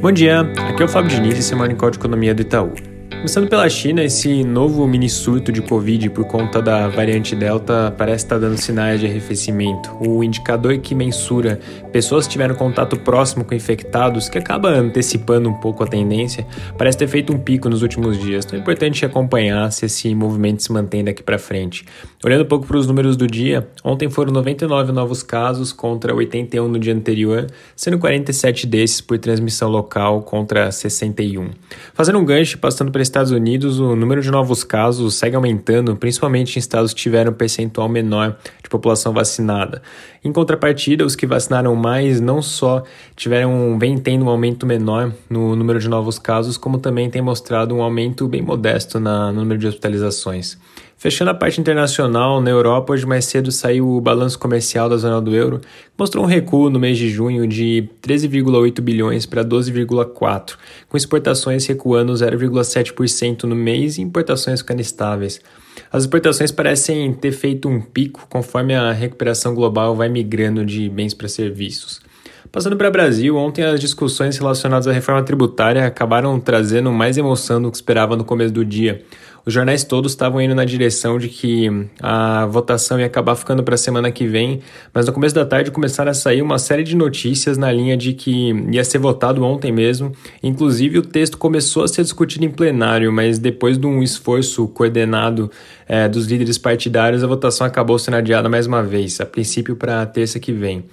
Bom dia, aqui é o Fábio Diniz e esse é de Economia do Itaú. Começando pela China, esse novo mini surto de Covid por conta da variante Delta parece estar dando sinais de arrefecimento. O indicador que mensura pessoas que tiveram contato próximo com infectados, que acaba antecipando um pouco a tendência, parece ter feito um pico nos últimos dias. Então é importante acompanhar se esse movimento se mantém daqui para frente. Olhando um pouco para os números do dia, ontem foram 99 novos casos contra 81 no dia anterior, sendo 47 desses por transmissão local contra 61. Fazendo um gancho, passando para Estados Unidos, o número de novos casos segue aumentando, principalmente em estados que tiveram um percentual menor de população vacinada. Em contrapartida, os que vacinaram mais não só tiveram, vem tendo um aumento menor no número de novos casos, como também tem mostrado um aumento bem modesto na, no número de hospitalizações. Fechando a parte internacional, na Europa, hoje mais cedo saiu o balanço comercial da zona do euro, que mostrou um recuo no mês de junho de 13,8 bilhões para 12,4, com exportações recuando 0,7% no mês e importações ficando estáveis. As exportações parecem ter feito um pico conforme a recuperação global vai migrando de bens para serviços. Passando para o Brasil, ontem as discussões relacionadas à reforma tributária acabaram trazendo mais emoção do que esperava no começo do dia. Os jornais todos estavam indo na direção de que a votação ia acabar ficando para a semana que vem, mas no começo da tarde começaram a sair uma série de notícias na linha de que ia ser votado ontem mesmo. Inclusive, o texto começou a ser discutido em plenário, mas depois de um esforço coordenado é, dos líderes partidários, a votação acabou sendo adiada mais uma vez, a princípio para terça que vem.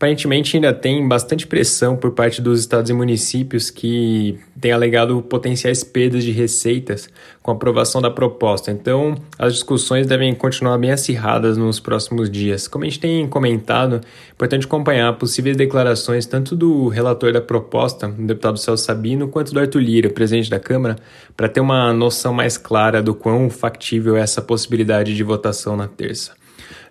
Aparentemente ainda tem bastante pressão por parte dos estados e municípios que têm alegado potenciais perdas de receitas com a aprovação da proposta. Então, as discussões devem continuar bem acirradas nos próximos dias. Como a gente tem comentado, é importante acompanhar possíveis declarações tanto do relator da proposta, o deputado Celso Sabino, quanto do Arthur Lira, presidente da Câmara, para ter uma noção mais clara do quão factível é essa possibilidade de votação na terça.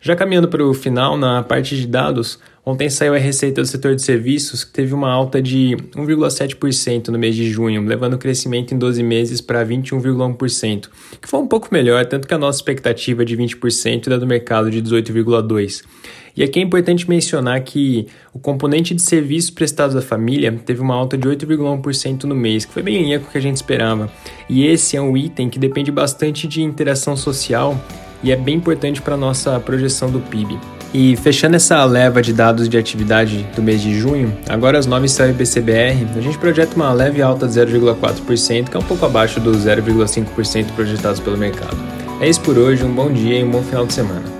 Já caminhando para o final, na parte de dados, ontem saiu a receita do setor de serviços, que teve uma alta de 1,7% no mês de junho, levando o crescimento em 12 meses para 21,1%, que foi um pouco melhor, tanto que a nossa expectativa de 20% da do mercado de 18,2%. E aqui é importante mencionar que o componente de serviços prestados à família teve uma alta de 8,1% no mês, que foi bem em linha com o que a gente esperava. E esse é um item que depende bastante de interação social e é bem importante para a nossa projeção do PIB. E fechando essa leva de dados de atividade do mês de junho, agora às 9 sai o IBCBR, a gente projeta uma leve alta de 0,4%, que é um pouco abaixo dos 0,5% projetados pelo mercado. É isso por hoje, um bom dia e um bom final de semana.